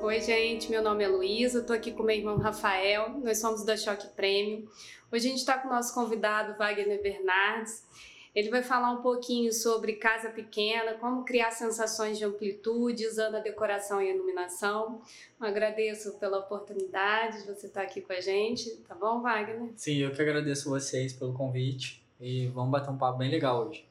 Oi, gente, meu nome é Luísa, estou aqui com meu irmão Rafael, nós somos da Choque Prêmio. Hoje a gente está com o nosso convidado Wagner Bernardes. Ele vai falar um pouquinho sobre casa pequena, como criar sensações de amplitude usando a decoração e iluminação. Eu agradeço pela oportunidade de você estar aqui com a gente, tá bom, Wagner? Sim, eu que agradeço vocês pelo convite e vamos bater um papo bem legal hoje.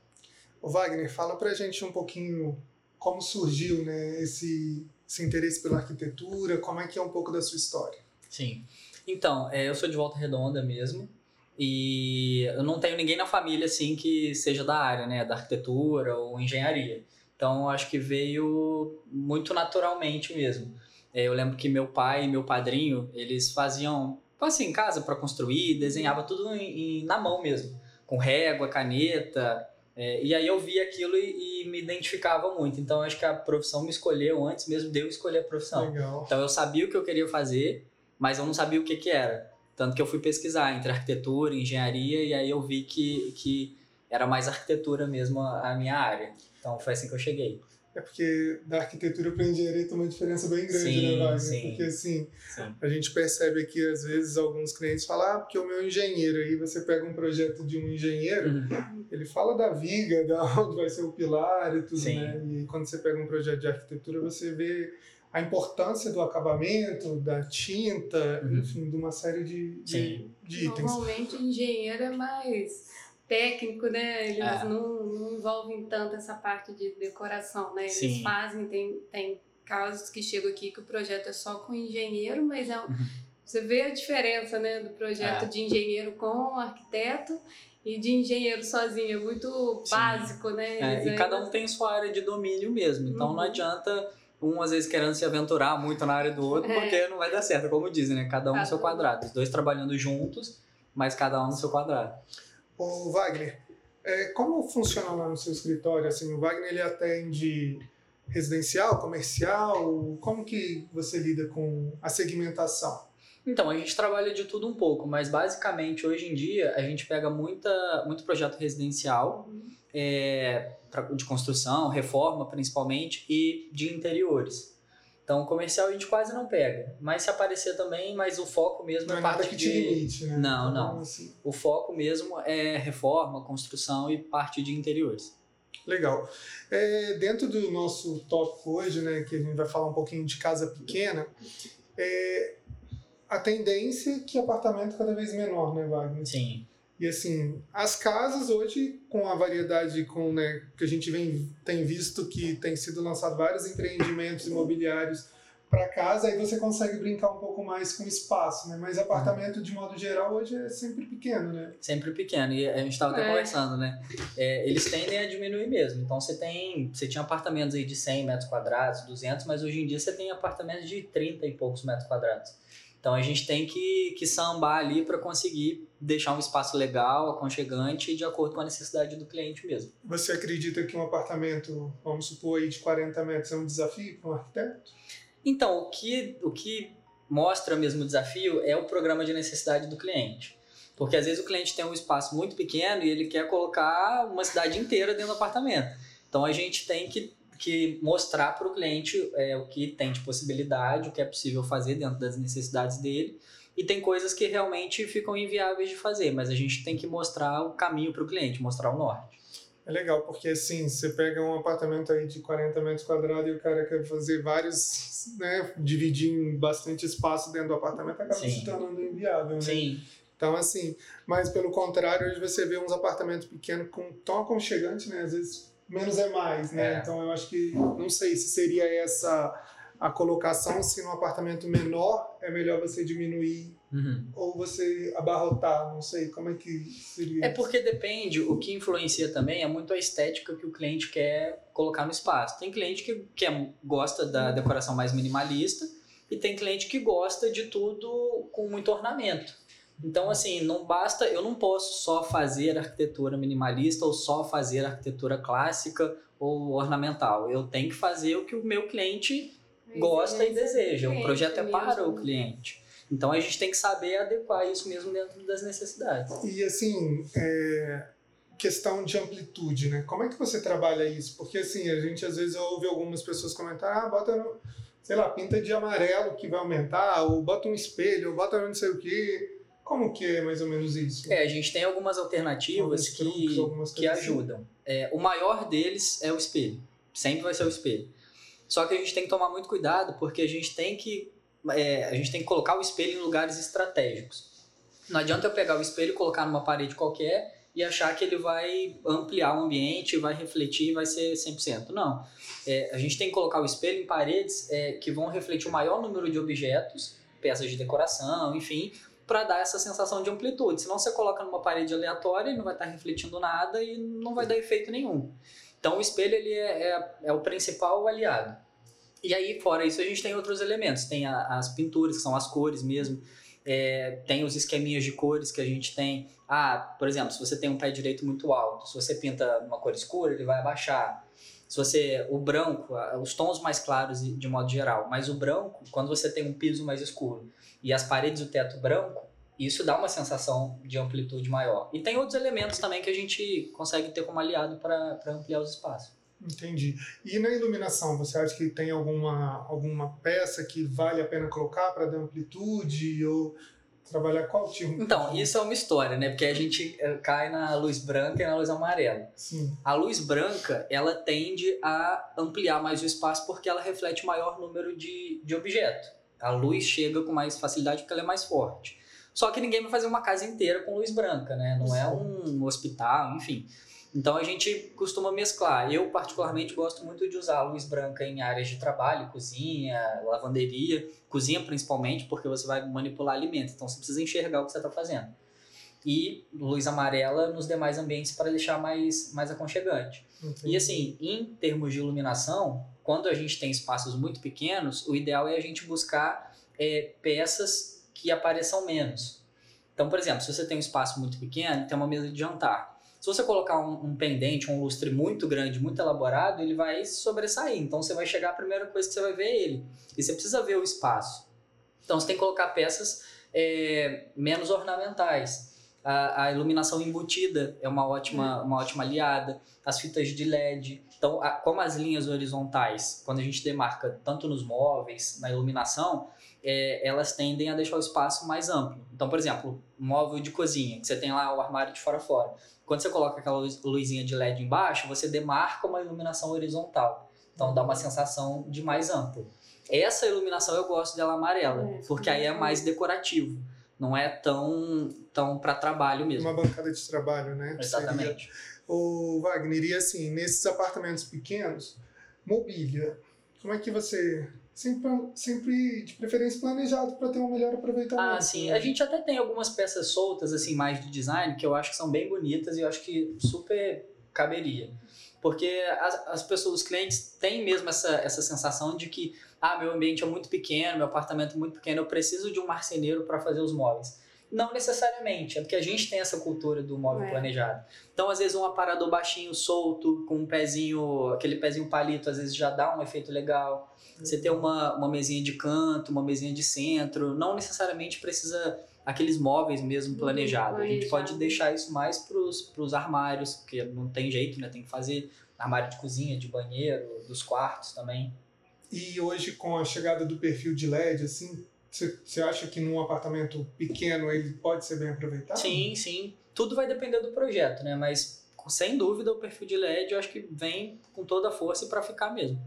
O Wagner, fala pra gente um pouquinho como surgiu né, esse esse interesse pela arquitetura? Como é que é um pouco da sua história? Sim. Então, é, eu sou de Volta Redonda mesmo. E eu não tenho ninguém na família assim que seja da área, né, da arquitetura ou engenharia. Então, acho que veio muito naturalmente mesmo. É, eu lembro que meu pai e meu padrinho, eles faziam, assim, casa para construir, desenhava tudo em, em, na mão mesmo, com régua, caneta, é, e aí eu vi aquilo e, e, me identificava muito. Então acho que a profissão me escolheu antes mesmo de eu escolher a profissão. Legal. Então eu sabia o que eu queria fazer, mas eu não sabia o que, que era. Tanto que eu fui pesquisar entre arquitetura engenharia, e aí eu vi que, que era mais arquitetura mesmo a, a minha área. Então foi assim que eu cheguei. É porque da arquitetura para engenharia tem uma diferença bem grande, sim, né, Wagner? Sim, porque assim, sim. a gente percebe aqui, às vezes, alguns clientes falam, ah, porque o meu engenheiro, aí você pega um projeto de um engenheiro, Uhum. ele fala da viga, da onde vai ser o pilar e tudo, Sim. né? E quando você pega um projeto de arquitetura, você vê a importância do acabamento, da tinta, Uhum. enfim, de uma série de, de, de itens. Normalmente o engenheiro é mais técnico, né? Eles É. não, não envolvem tanto essa parte de decoração, né? Eles Sim. fazem, tem, tem casos que chegam aqui que o projeto é só com engenheiro, mas é um, Uhum. você vê a diferença, né, do projeto É. de engenheiro com arquiteto e de engenheiro sozinho, é muito Sim. básico, né? É, e ainda- cada um tem sua área de domínio mesmo. Então não Uhum. adianta um às vezes querendo se aventurar muito na área do outro, É. porque não vai dar certo, como dizem, né? Cada um no Cada seu um. quadrado. Os dois trabalhando juntos, mas cada um no seu quadrado. Ô, Wagner, é, como funciona lá no seu escritório? Assim, o Wagner ele atende residencial, comercial? Como que você lida com a segmentação? Então, a gente trabalha de tudo um pouco, mas basicamente hoje em dia a gente pega muita, muito projeto residencial, é, pra- de construção, reforma principalmente, e de interiores. Então, comercial a gente quase não pega, mas se aparecer também, mas o foco mesmo Não é é nada parte que de... te limite, né? Não, Então, não. assim, O foco mesmo é reforma, construção e parte de interiores. Legal. É, dentro do nosso tópico hoje, né, que a gente vai falar um pouquinho de casa pequena, é, a tendência é que apartamento cada vez menor, né, Wagner? Sim. E assim, as casas hoje, com a variedade com, né, que a gente vem, tem visto que tem sido lançado vários empreendimentos imobiliários para casa, aí você consegue brincar um pouco mais com espaço, né? Mas apartamento, de modo geral, hoje é sempre pequeno, né? Sempre pequeno. E a gente estava até É. conversando, né? É, eles tendem a diminuir mesmo. Então você tem. Você tinha apartamentos aí de 100 metros quadrados, 200, mas hoje em dia você tem apartamentos de 30 e poucos metros quadrados. Então a gente tem que, que sambar ali para conseguir deixar um espaço legal, aconchegante e de acordo com a necessidade do cliente mesmo. Você acredita que um apartamento, vamos supor aí, de 40 metros é um desafio para um arquiteto? Então, o que, o que mostra mesmo o desafio é o programa de necessidade do cliente. Porque às vezes o cliente tem um espaço muito pequeno e ele quer colocar uma cidade inteira dentro do apartamento. Então a gente tem que, que mostrar para o cliente é, o que tem de possibilidade, o que é possível fazer dentro das necessidades dele. E tem coisas que realmente ficam inviáveis de fazer, mas a gente tem que mostrar o caminho para o cliente, mostrar o norte. É legal, porque assim, você pega um apartamento aí de 40 metros quadrados e o cara quer fazer vários, né, dividir em bastante espaço dentro do apartamento, acaba Sim. se tornando inviável, né? Sim, Então, assim, mas pelo contrário, hoje você vê uns apartamentos pequenos com tão aconchegantes, né? Às vezes menos é mais, né? É. Então eu acho que, não sei se seria essa a colocação, se num apartamento menor é melhor você diminuir Uhum. ou você abarrotar, não sei, como é que seria É porque depende, o que influencia também é muito a estética que o cliente quer colocar no espaço. Tem cliente que, que é- gosta da decoração mais minimalista e tem cliente que gosta de tudo com muito ornamento. Então, assim, não basta, eu não posso só fazer arquitetura minimalista ou só fazer arquitetura clássica ou ornamental. Eu tenho que fazer o que o meu cliente Mas gosta e deseja. O projeto é para mesmo. o cliente. Então a gente tem que saber adequar isso mesmo dentro das necessidades. E assim, é, questão de amplitude, né? Como é que você trabalha isso? Porque assim, a gente às vezes ouve algumas pessoas comentar, ah, bota no... sei lá, pinta de amarelo que vai aumentar, ou bota um espelho, ou bota não sei o quê. Como que é mais ou menos isso? É, a gente tem algumas alternativas Alguns truques, que, que assim. ajudam. É, o maior deles é o espelho. Sempre vai ser o espelho. Só que a gente tem que tomar muito cuidado porque a gente tem que é, a gente tem que colocar o espelho em lugares estratégicos. Não adianta eu pegar o espelho e colocar numa parede qualquer e achar que ele vai ampliar o ambiente, vai refletir, vai ser 100%. Não. É, a gente tem que colocar o espelho em paredes é, que vão refletir o maior número de objetos, peças de decoração, enfim, para dar essa sensação de amplitude. Senão você coloca numa parede aleatória e não vai estar refletindo nada e não vai dar efeito nenhum. Então o espelho ele é, é, é o principal aliado. E aí, fora isso, a gente tem outros elementos. Tem a, as pinturas, que são as cores mesmo. É, tem os esqueminhas de cores que a gente tem. Ah, por exemplo, se você tem um pé direito muito alto, se você pinta uma cor escura, ele vai abaixar. Se você. O branco, os tons mais claros de modo geral, mas o branco, quando você tem um piso mais escuro e as paredes e o teto branco, isso dá uma sensação de amplitude maior. E tem outros elementos também que a gente consegue ter como aliado para ampliar os espaços. Entendi. E na iluminação, você acha que tem alguma, alguma peça que vale a pena colocar para dar amplitude ou trabalhar qual tipo? Então, isso é uma história, né? Porque a gente eh, cai na luz branca e na luz amarela. Sim. A luz branca, ela tende a ampliar mais o espaço porque ela reflete maior número de, de objetos. A luz chega com mais facilidade porque ela é mais forte. Só que ninguém vai fazer uma casa inteira com luz branca, né? Não é um hospital, enfim. Então a gente costuma mesclar. Eu, particularmente, gosto muito de usar a luz branca em áreas de trabalho, cozinha, lavanderia, cozinha principalmente, porque você vai manipular alimentos, então você precisa enxergar o que você está fazendo. E luz amarela nos demais ambientes para deixar mais, mais aconchegante. Entendi. E assim, em termos de iluminação, quando a gente tem espaços muito pequenos, o ideal é a gente buscar é, peças que apareçam menos. Então, por exemplo, se você tem um espaço muito pequeno, tem uma mesa de jantar. Se você colocar um, um, pendente, um lustre muito grande, muito elaborado, ele vai sobressair. Então você vai chegar, a primeira coisa que você vai ver é ele. E você precisa ver o espaço. Então você tem que colocar peças é, menos ornamentais. A, a, iluminação embutida é uma ótima, uma ótima aliada. As fitas de LED. Então, a, como as linhas horizontais, quando a gente demarca tanto nos móveis, na iluminação, é, elas tendem a deixar o espaço mais amplo. Então, por exemplo, um móvel de cozinha, que você tem lá o armário de fora a fora. Quando você coloca aquela luzinha de LED embaixo, você demarca uma iluminação horizontal. Então dá uma sensação de mais amplo. Essa iluminação eu gosto dela amarela, é, porque aí é mais decorativo. Não é tão, tão para trabalho mesmo. Uma bancada de trabalho, né? Exatamente. O Wagner, e assim, nesses apartamentos pequenos, mobília, como é que você sempre, sempre de preferência planejado para ter um melhor aproveitamento. Ah, sim. A gente até tem algumas peças soltas, assim, mais de design, que eu acho que são bem bonitas e eu acho que super caberia. Porque as, as pessoas, os clientes têm mesmo essa, essa sensação de que, ah, meu ambiente é muito pequeno, meu apartamento é muito pequeno, eu preciso de um marceneiro para fazer os móveis. Não necessariamente, é porque a gente tem essa cultura do móvel é. planejado. Então, às vezes, um aparador baixinho, solto, com um pezinho, aquele pezinho palito, às vezes já dá um efeito legal. Você ter uma, uma mesinha de canto, uma mesinha de centro, não necessariamente precisa aqueles móveis mesmo planejados. A gente pode deixar isso mais para os armários, porque não tem jeito, né? Tem que fazer armário de cozinha, de banheiro, dos quartos também. E hoje, com a chegada do perfil de LED, assim, você acha que num apartamento pequeno ele pode ser bem aproveitado? Sim, sim. Tudo vai depender do projeto, né? Mas sem dúvida o perfil de LED eu acho que vem com toda a força para ficar mesmo.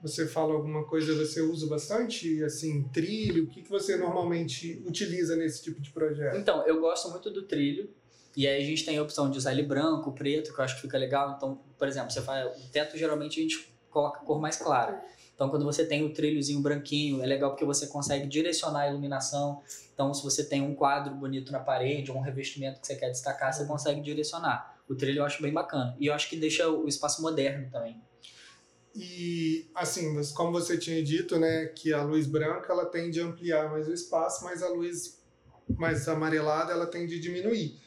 Você fala alguma coisa, você usa bastante, assim, trilho? O que, que você normalmente utiliza nesse tipo de projeto? Então, eu gosto muito do trilho. E aí a gente tem a opção de usar ele branco, preto, que eu acho que fica legal. Então, por exemplo, você faz o teto, geralmente a gente coloca a cor mais clara. Então, quando você tem o trilhozinho branquinho, é legal porque você consegue direcionar a iluminação. Então, se você tem um quadro bonito na parede, ou um revestimento que você quer destacar, você consegue direcionar. O trilho eu acho bem bacana. E eu acho que deixa o espaço moderno também. E, assim, como você tinha dito, né, que a luz branca ela tende a ampliar mais o espaço, mas a luz mais amarelada ela tende a diminuir.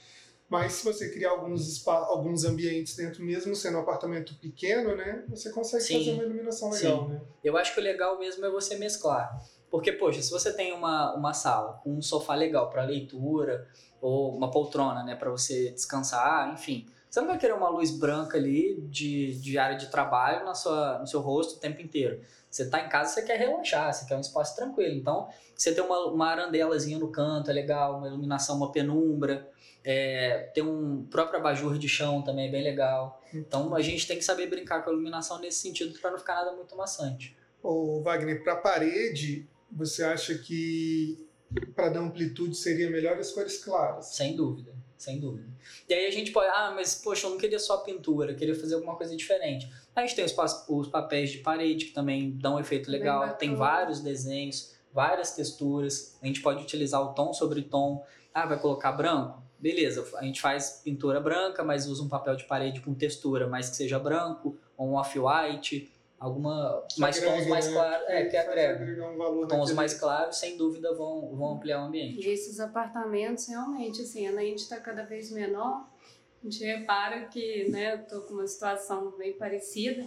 Mas se você criar alguns, alguns ambientes dentro, mesmo sendo um apartamento pequeno, né, você consegue Sim. fazer uma iluminação legal, Sim. né? Eu acho que o legal mesmo é você mesclar. Porque, poxa, se você tem uma, uma sala com um sofá legal para leitura, ou uma poltrona, né, para você descansar, enfim, Você não vai querer uma luz branca ali de, de área de trabalho na sua, no seu rosto o tempo inteiro. Você está em casa, você quer relaxar, você quer um espaço tranquilo. Então, você tem uma, uma arandelazinha no canto, é legal, uma iluminação, uma penumbra. É, tem um próprio abajur de chão também, é bem legal. Então, a gente tem que saber brincar com a iluminação nesse sentido para não ficar nada muito maçante. Ô, Wagner, para parede, você acha que para dar amplitude seria melhor as cores claras? Sem dúvida, sem dúvida. E aí a gente pode, ah, mas poxa, eu não queria só pintura, eu queria fazer alguma coisa diferente. A gente tem os, os papéis de parede que também dão um efeito legal, tem vários desenhos, várias texturas. A gente pode utilizar o tom sobre tom. Ah, vai colocar branco? Beleza, a gente faz pintura branca, mas usa um papel de parede com textura, mas que seja branco, ou um off-white alguma mais agrega, tons mais claros, é, que agrega. Um tons mais claros, sem dúvida, vão, vão ampliar o ambiente. E esses apartamentos, realmente, assim, a gente está cada vez menor, a gente repara que, né, eu tô com uma situação bem parecida,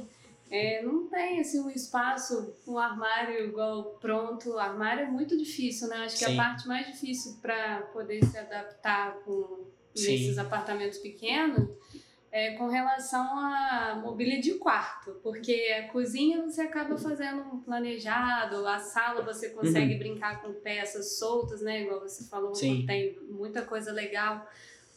é, não tem assim um espaço, um armário igual pronto. O armário é muito difícil, né? Acho que Sim. a parte mais difícil para poder se adaptar com Sim. nesses apartamentos pequenos é, com relação à mobília de quarto, porque a cozinha você acaba fazendo um planejado, a sala você consegue uhum. brincar com peças soltas, né? Igual você falou, tem muita coisa legal.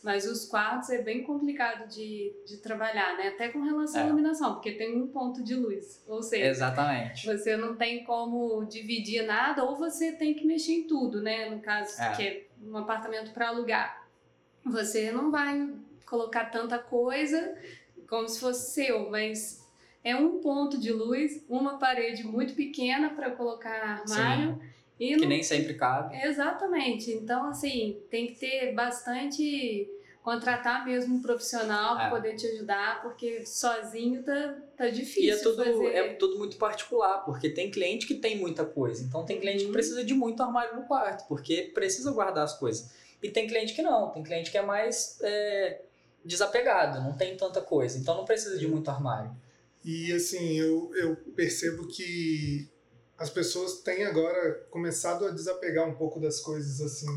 Mas os quartos é bem complicado de, de trabalhar, né? Até com relação é. à iluminação, porque tem um ponto de luz. Ou seja, Exatamente. você não tem como dividir nada, ou você tem que mexer em tudo, né? No caso, é. que é um apartamento para alugar. Você não vai colocar tanta coisa como se fosse seu, mas é um ponto de luz, uma parede muito pequena para colocar armário. Sim, e que não... nem sempre cabe. Exatamente. Então, assim, tem que ter bastante. Contratar mesmo um profissional é. para poder te ajudar, porque sozinho tá, tá difícil. E é tudo, fazer... é tudo muito particular, porque tem cliente que tem muita coisa. Então, tem cliente uhum. que precisa de muito armário no quarto, porque precisa guardar as coisas. E tem cliente que não, tem cliente que é mais. É desapegado, não tem tanta coisa, então não precisa de muito armário. E assim, eu, eu percebo que as pessoas têm agora começado a desapegar um pouco das coisas assim.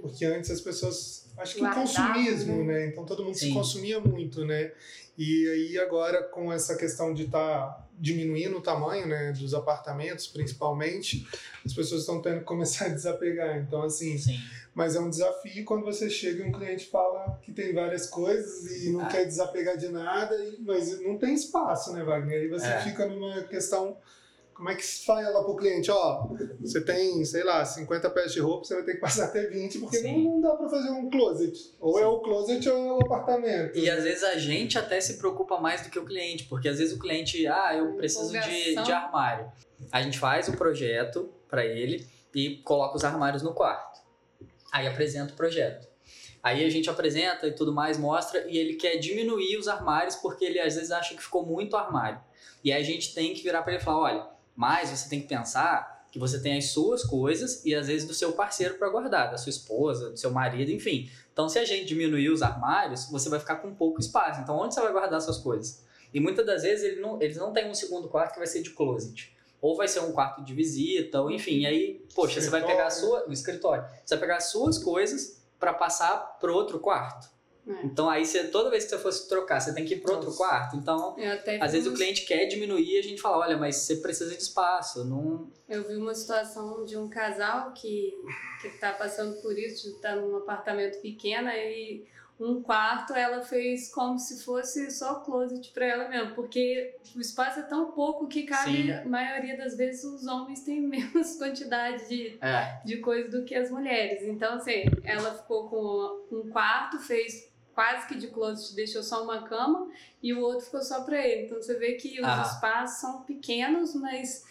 Porque antes as pessoas. Acho que o consumismo, né? né? Então todo mundo Sim. se consumia muito, né? E aí agora com essa questão de estar tá diminuindo o tamanho, né, dos apartamentos, principalmente, as pessoas estão tendo que começar a desapegar. Então assim, Sim. Mas é um desafio quando você chega e um cliente fala que tem várias coisas e não ah. quer desapegar de nada, mas não tem espaço, né, Wagner? Aí você é. fica numa questão como é que se fala lá pro cliente, ó, você tem, sei lá, 50 peças de roupa, você vai ter que passar até 20, porque não, não, dá para fazer um closet. Ou Sim. é o closet ou é o apartamento. E né? às vezes a gente até se preocupa mais do que o cliente, porque às vezes o cliente, ah, eu preciso de, de armário. A gente faz o projeto para ele e coloca os armários no quarto. Aí apresenta o projeto. Aí a gente apresenta e tudo mais, mostra, e ele quer diminuir os armários porque ele às vezes acha que ficou muito armário. E aí a gente tem que virar para ele e falar: olha, mas você tem que pensar que você tem as suas coisas e às vezes do seu parceiro para guardar, da sua esposa, do seu marido, enfim. Então, se a gente diminuir os armários, você vai ficar com pouco espaço. Então, onde você vai guardar suas coisas? E muitas das vezes ele não, eles não têm um segundo quarto que vai ser de closet. Ou vai ser um quarto de visita, ou enfim. Aí, poxa, você vai pegar a sua. No escritório. Você vai pegar as suas coisas para passar para outro quarto. É. Então aí você, toda vez que você fosse trocar, você tem que ir para outro quarto. Então, às vezes o cliente quer diminuir e a gente fala, olha, mas você precisa de espaço. Não... Eu vi uma situação de um casal que está passando por isso, de estar tá num apartamento pequeno e um quarto ela fez como se fosse só closet para ela mesmo, porque o espaço é tão pouco que cabe, Sim. a maioria das vezes os homens têm menos quantidade de, é. de coisa do que as mulheres. Então, assim, ela ficou com um quarto, fez quase que de closet deixou só uma cama e o outro ficou só para ele. Então você vê que os ah. espaços são pequenos, mas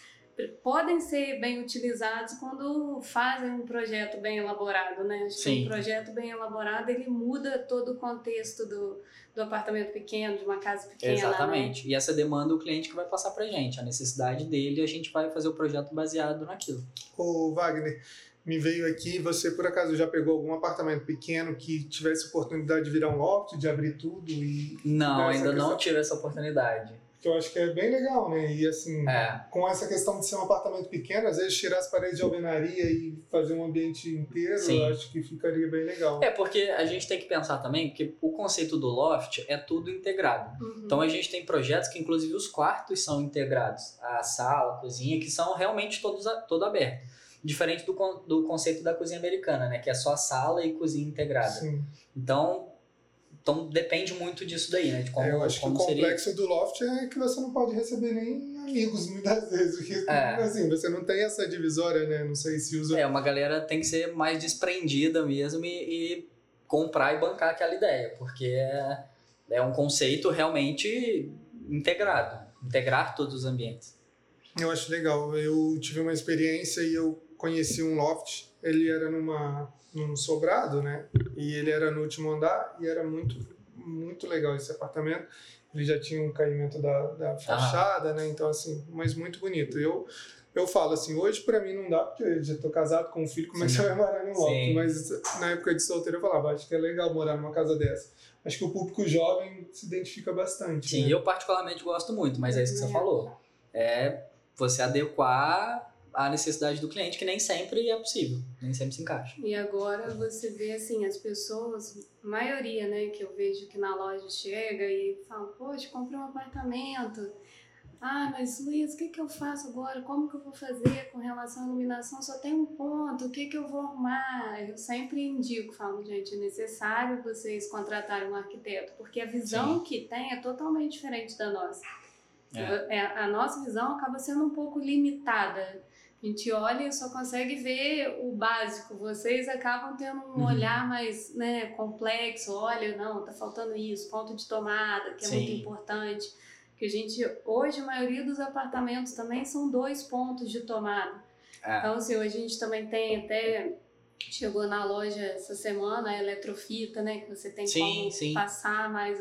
podem ser bem utilizados quando fazem um projeto bem elaborado, né? Acho Sim. que um projeto bem elaborado ele muda todo o contexto do, do apartamento pequeno, de uma casa pequena. Né? Exatamente. Né? E essa demanda o cliente que vai passar pra gente, a necessidade dele, a gente vai fazer o projeto baseado naquilo. Ô Wagner, me veio aqui, você por acaso já pegou algum apartamento pequeno que tivesse oportunidade de virar um loft, de abrir tudo e... Não, ainda não tive essa oportunidade. Que eu acho que é bem legal, né? E assim, É. com essa questão de ser um apartamento pequeno, às vezes tirar as paredes de alvenaria e fazer um ambiente inteiro, Sim. eu acho que ficaria bem legal. É, porque a gente tem que pensar também que o conceito do loft é tudo integrado. Uhum. Então a gente tem projetos que inclusive os quartos são integrados, a sala, a cozinha, que são realmente todos a- todo aberto. Diferente do, do conceito da cozinha americana, né? Que é só sala e cozinha integrada. Sim. Então, então depende muito disso daí, né? De como, É, eu acho que o como seria. complexo do loft é que você não pode receber nem amigos muitas vezes, porque É. assim, você não tem essa divisória, né? Não sei se usa. É, uma galera tem que ser mais desprendida mesmo e, e comprar e bancar aquela ideia, porque é, é um conceito realmente integrado integrar todos os ambientes. Eu acho legal. Eu tive uma experiência e eu conheci um loft. Ele era numa num sobrado, né? E ele era no último andar e era muito muito legal esse apartamento. Ele já tinha um caimento da, da fachada, né? Então assim, mas muito bonito. Eu eu falo assim, hoje pra mim não dá, porque eu já tô casado com um filho, comecei Sim. a morar no loft, mas na época de solteiro eu falava, acho que é legal morar numa casa dessa. Acho que o público jovem se identifica bastante. Sim, né? eu particularmente gosto muito, mas é isso que você É. falou. É você adequar à necessidade do cliente, que nem sempre é possível, nem sempre se encaixa. E agora você vê assim, as pessoas, a maioria, né, que eu vejo que na loja chega e fala, poxa, comprei um apartamento. Ah, mas Luiz, o que, que eu faço agora? Como que eu vou fazer com relação à iluminação? Só tem um ponto, o que, que eu vou arrumar? Eu sempre indico, falo, gente, é necessário vocês contratarem um arquiteto, porque a visão que tem é totalmente diferente da nossa. É. É, a nossa visão acaba sendo um pouco limitada. A gente olha e só consegue ver o básico. Vocês acabam tendo um Uhum. olhar mais né, complexo. Olha, não, tá faltando isso, ponto de tomada, que é muito Sim. importante. Que a gente, hoje, a maioria dos apartamentos também são dois pontos de tomada. É. Então, assim, hoje a gente também tem até. Chegou na loja essa semana a eletrofita, né? Que você tem Sim, como sim. passar mais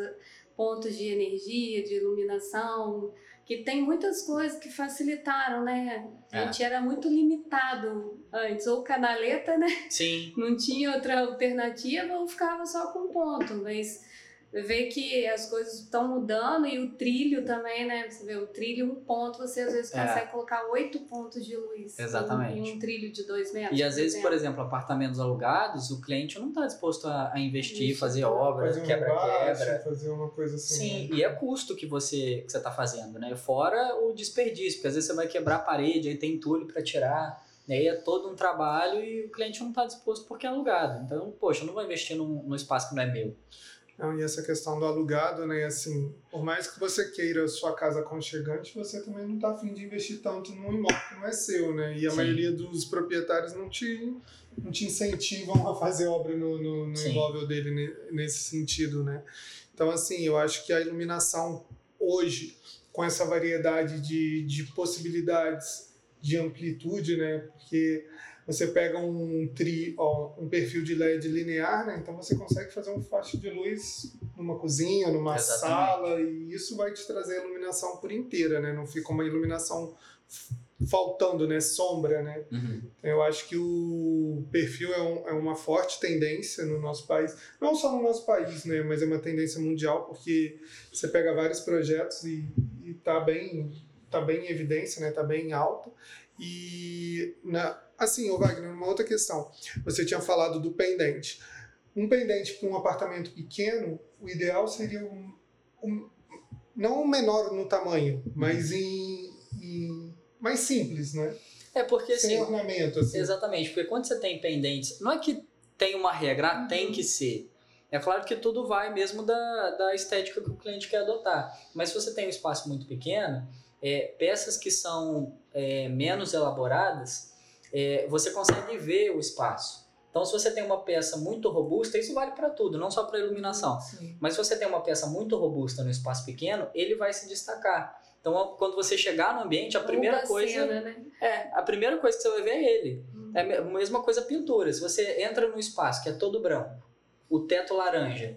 pontos de energia, de iluminação, que tem muitas coisas que facilitaram, né? A É. gente era muito limitado antes, ou canaleta, né? Sim, Não tinha outra alternativa, ou ficava só com ponto, mas vê que as coisas estão mudando e o trilho também, né? Você vê o trilho, um ponto, você às vezes É. consegue colocar oito pontos de luz em- Exatamente. em um trilho de dois metros. E às vezes, por exemplo. apartamentos alugados, o cliente não está disposto a, a investir, Isso, fazer obra, fazer um quebra-quebra. fazer uma coisa assim. Sim, né? e é custo que você que você está fazendo, né? Fora o desperdício, porque às vezes você vai quebrar a parede, aí tem entulho para tirar, e aí é todo um trabalho e o cliente não está disposto porque é alugado. Então, poxa, eu não vou investir num, num espaço que não é meu. Não, e essa questão do alugado, né? Assim, por mais que você queira sua casa aconchegante, você também não está afim de investir tanto num imóvel que não é seu, né? E a Sim. maioria dos proprietários não te, não te incentivam a fazer obra no, no, no imóvel dele ne- nesse sentido, né? Então, assim, eu acho que a iluminação hoje, com essa variedade de, de possibilidades de amplitude, né? Porque você pega um tri, ó, um perfil de LED linear, né? Então você consegue fazer um faixa de luz numa cozinha, numa Exatamente. sala, e isso vai te trazer a iluminação por inteira, né? Não fica uma iluminação faltando, né? Sombra, né? Eu acho que o perfil é, um- é uma forte tendência no nosso país, não só no nosso país, né? Mas é uma tendência mundial, porque você pega vários projetos e, e tá bem, tá bem em evidência, né? Tá bem alta. E na, assim, ô Wagner, uma outra questão. Você tinha falado do pendente. Um pendente para um apartamento pequeno, o ideal seria um, um- não um menor no tamanho, mas em, em mais simples, né? É porque Sem assim, ornamento, assim. Exatamente, porque quando você tem pendentes, não é que tem uma regra, ah, tem que ser. É claro que tudo vai mesmo da, da estética que o cliente quer adotar. Mas se você tem um espaço muito pequeno, é, peças que são é, menos elaboradas, é, você consegue ver o espaço. Então, se você tem uma peça muito robusta, isso vale para tudo, não só para iluminação. Sim. Mas se você tem uma peça muito robusta no espaço pequeno, ele vai se destacar. Então, quando você chegar no ambiente, a primeira Muda coisa cena, né? é, a primeira coisa que você vai ver é ele. É a me- a mesma coisa a pintura. Se você entra num espaço que é todo branco, o teto laranja,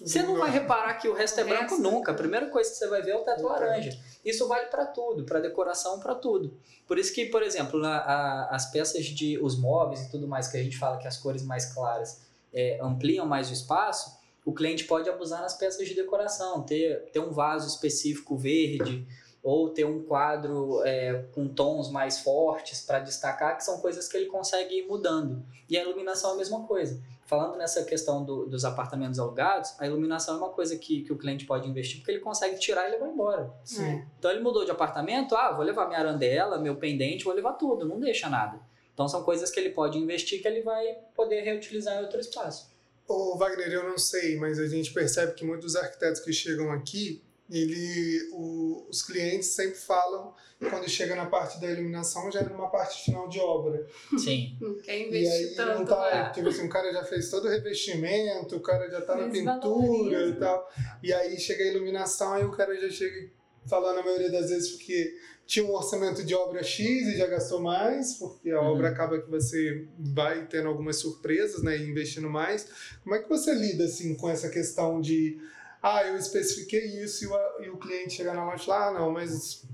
você não vai reparar que o resto é branco resto. nunca. A primeira coisa que você vai ver é o teto laranja. Isso vale para tudo, para decoração, para tudo. Por isso que, por exemplo, na- a- as peças de os móveis e tudo mais que a gente fala que as cores mais claras é, ampliam mais o espaço, o cliente pode abusar nas peças de decoração, ter, ter um vaso específico verde ou ter um quadro é, com tons mais fortes para destacar, que são coisas que ele consegue ir mudando. E a iluminação é a mesma coisa. Falando nessa questão do, dos apartamentos alugados, a iluminação é uma coisa que, que o cliente pode investir porque ele consegue tirar e levar embora. Sim. Então ele mudou de apartamento, ah, vou levar minha arandela, meu pendente, vou levar tudo, não deixa nada. Então são coisas que ele pode investir que ele vai poder reutilizar em outro espaço. Ô Wagner, eu não sei, mas a gente percebe que muitos arquitetos que chegam aqui, ele, o, os clientes sempre falam quando chega na parte da iluminação já é numa parte final de obra. Sim. Não quer E investir aí não tanto. tá, né? tipo assim, o cara já fez todo o revestimento, o cara já tá na Mas pintura valoriza. e tal. E aí chega a iluminação, aí o cara já chega falando na maioria das vezes porque tinha um orçamento de obra X e já gastou mais, porque a Uhum. obra acaba que você vai tendo algumas surpresas, né, e investindo mais. Como é que você lida assim com essa questão de ah, eu especifiquei isso e o, e o cliente chegar na loja e falar, ah, não, mas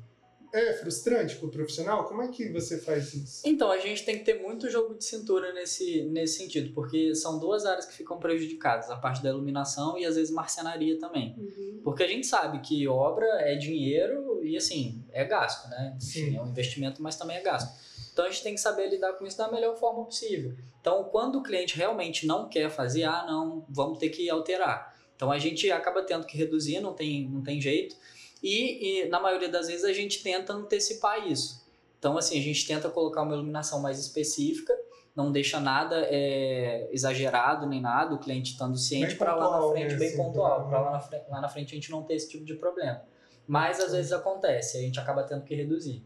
é frustrante para o profissional? Como é que você faz isso? Então, a gente tem que ter muito jogo de cintura nesse, nesse sentido, porque são duas áreas que ficam prejudicadas, a parte da iluminação e às vezes marcenaria também. Uhum. Porque a gente sabe que obra é dinheiro e assim, é gasto, né? Sim. É um investimento, mas também é gasto. Então a gente tem que saber lidar com isso da melhor forma possível. Então, quando o cliente realmente não quer fazer, ah, não, vamos ter que alterar. Então a gente acaba tendo que reduzir, não tem, não tem jeito. E, e na maioria das vezes a gente tenta antecipar isso. Então, assim, a gente tenta colocar uma iluminação mais específica, não deixa nada é, exagerado nem nada, o cliente estando ciente para lá na frente, né, bem pontual, pra- para lá, na lá na frente a gente não ter esse tipo de problema. Mas às vezes acontece, a gente acaba tendo que reduzir.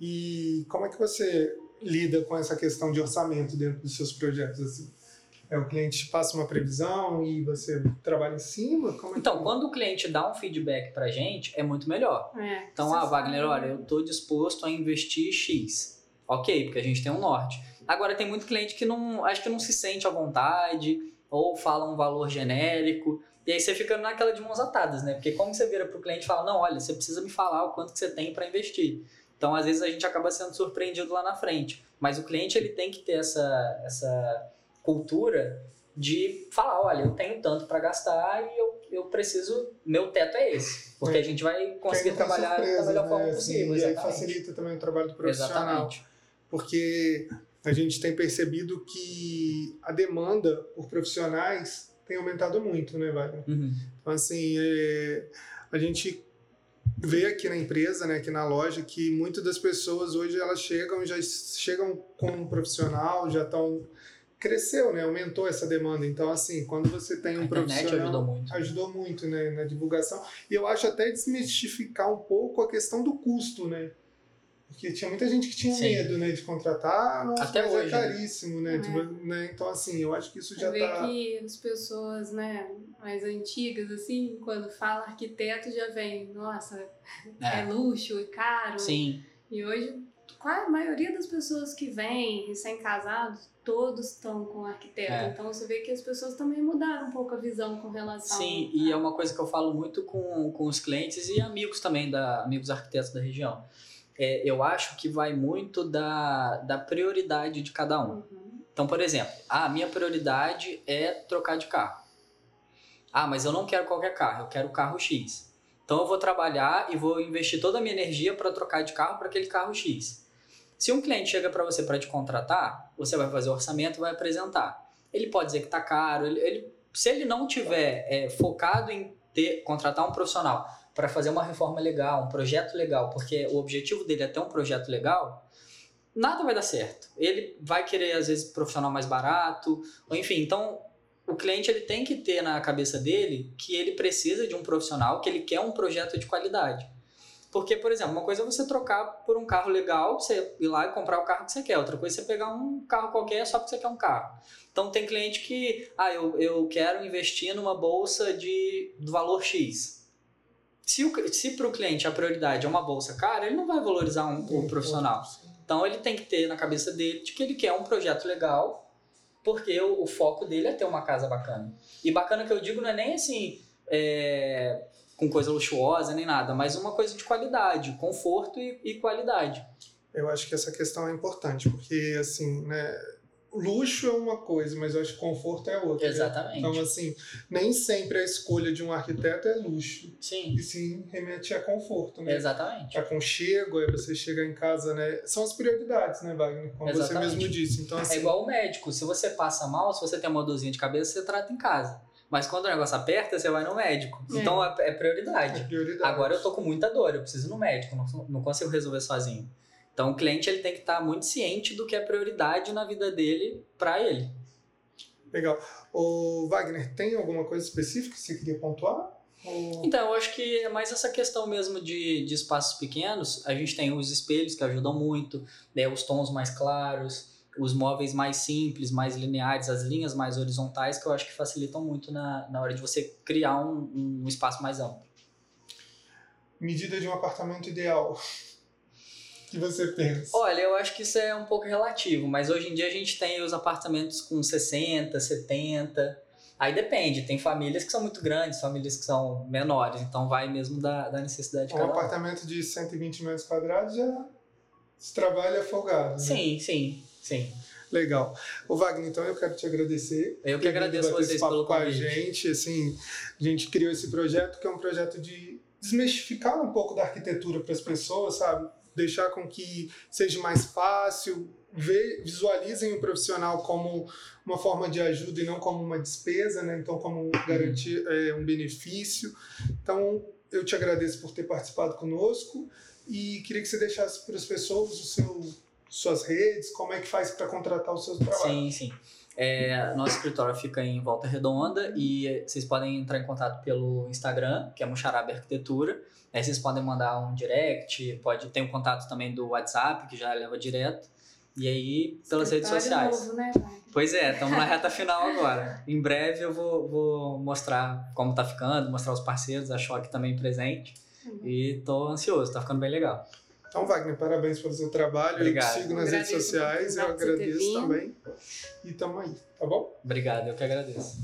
E como é que você lida com essa questão de orçamento dentro dos seus projetos? Assim? É o cliente te passa uma previsão e você trabalha em cima? Como é Então, que... quando o cliente dá um feedback pra gente, é muito melhor. É, Então, ah, Wagner, sabe. olha, eu tô disposto a investir X. Ok, porque a gente tem um norte. Agora, tem muito cliente que não, acho que não se sente à vontade, ou fala um valor genérico, e aí você fica naquela de mãos atadas, né? Porque como você vira pro cliente e fala, não, olha, você precisa me falar o quanto que você tem para investir. Então, às vezes, a gente acaba sendo surpreendido lá na frente. Mas o cliente, ele tem que ter essa, essa cultura de falar, olha, eu tenho tanto para gastar e eu, eu preciso, meu teto é esse. Porque É. a gente vai conseguir trabalhar da surpresas, melhor né, forma assim, possível. E aí facilita também o trabalho do profissional. Exatamente. Porque a gente tem percebido que a demanda por profissionais tem aumentado muito, né, Wagner? Uhum. Então, assim, é, a gente vê aqui na empresa, né, aqui na loja, que muitas das pessoas hoje elas chegam, já chegam com um profissional, já estão cresceu, né, aumentou essa demanda. Então, assim, quando você tem um A internet profissional ajudou muito. ajudou muito, né, na divulgação. E eu acho até desmistificar um pouco a questão do custo, né? Porque tinha muita gente que tinha Sim. medo, né, de contratar, nossa, Até mas hoje, é né? caríssimo, né? É. Tipo, né? Então, assim, eu acho que isso já Você vê tá... que as pessoas, né, mais antigas, assim, quando fala arquiteto, já vem, nossa, é, É. luxo, é caro. Sim, E hoje, qual a maioria das pessoas que vêm recém-casados, todos estão com arquiteto. É. Então você vê que as pessoas também mudaram um pouco a visão com relação sim, e é uma coisa que eu falo muito com, com os clientes e amigos também, da, amigos arquitetos da região. É, eu acho que vai muito da, da prioridade de cada um. Uhum. Então, por exemplo, a minha prioridade é trocar de carro. Ah, mas eu não quero qualquer carro, eu quero o carro X. Então eu vou trabalhar e vou investir toda a minha energia para trocar de carro para aquele carro X. Se um cliente chega para você para te contratar, você vai fazer o orçamento vai apresentar. Ele pode dizer que está caro, ele, ele- se ele não tiver é, focado em ter, contratar um profissional para fazer uma reforma legal, um projeto legal, porque o objetivo dele é ter um projeto legal, nada vai dar certo. Ele vai querer, às vezes, profissional mais barato, enfim. Então, o cliente ele tem que ter na cabeça dele que ele precisa de um profissional, que ele quer um projeto de qualidade. Porque, por exemplo, uma coisa é você trocar por um carro legal, você ir lá e comprar o carro que você quer. Outra coisa é você pegar um carro qualquer só porque você quer um carro. Então, tem cliente que, ah, eu, eu quero investir numa bolsa de do valor X. Se, o, se para o cliente a prioridade é uma bolsa cara, ele não vai valorizar um, um profissional. Então ele tem que ter na cabeça dele de que ele quer um projeto legal, porque o, o foco dele é ter uma casa bacana. E bacana que eu digo não é nem assim, é, com coisa luxuosa nem nada, mas uma coisa de qualidade, conforto e, e qualidade. Eu acho que essa questão é importante, porque, assim, né, luxo é uma coisa, mas eu acho que conforto é outra. né? Exatamente. Então, assim, nem sempre a escolha de um arquiteto é luxo. Sim, E sim remete a conforto, né? exatamente. Aconchego, aí você chegar em casa, né? São as prioridades, né, Wagner? Como você Exatamente. mesmo disse. Então, assim, É igual o médico. Se você passa mal, se você tem uma dorzinha de cabeça, você trata em casa. Mas quando o negócio aperta, você vai no médico. É. Então é, é é prioridade. prioridade. Agora eu tô com muita dor, eu preciso ir no médico, não, não consigo resolver sozinho. Então o cliente ele tem que estar muito ciente do que é prioridade na vida dele para ele. Legal. O Wagner, tem alguma coisa específica que você queria pontuar? Ou- Então, eu acho que é mais essa questão mesmo de, de espaços pequenos. A gente tem os espelhos que ajudam muito, né, os tons mais claros, os móveis mais simples, mais lineares, as linhas mais horizontais, que eu acho que facilitam muito na, na hora de você criar um, um espaço mais amplo. Medida de um apartamento ideal. Que você pensa? Olha, eu acho que isso é um pouco relativo, mas hoje em dia a gente tem os apartamentos com 60, 70. Aí depende, tem famílias que são muito grandes, famílias que são menores, então vai mesmo da, da necessidade de Um cada um. apartamento de 120 metros quadrados já se trabalha folgado. né? Sim, sim, sim. Legal. O Wagner, então eu quero te agradecer. Eu que agradeço vocês pelo com a convite. gente. Assim, a gente criou esse projeto que é um projeto de desmistificar um pouco da arquitetura para as pessoas, sabe? Deixar com que seja mais fácil, ver, visualizem o profissional como uma forma de ajuda e não como uma despesa, né? Então, como garantir é, um benefício. Então, eu te agradeço por ter participado conosco e queria que você deixasse para as pessoas o seu, suas redes, como é que faz para contratar os seus trabalhos. Sim, sim. É, nosso escritório fica em Volta Redonda e vocês podem entrar em contato pelo Instagram, que é Muxaraba Arquitetura. Aí vocês podem mandar um direct, pode ter um contato também do WhatsApp, que já leva direto. E aí, pelas redes sociais. Novo, né? Pois é, estamos na reta final agora. Em breve eu vou, vou mostrar como tá ficando, mostrar os parceiros, a Choque também presente. Uhum. E tô ansioso, tá ficando bem legal. Então, Wagner, parabéns pelo seu trabalho. Obrigado. Eu te sigo nas redes sociais, eu agradeço também. E tamo aí, tá bom? Obrigado, eu que agradeço.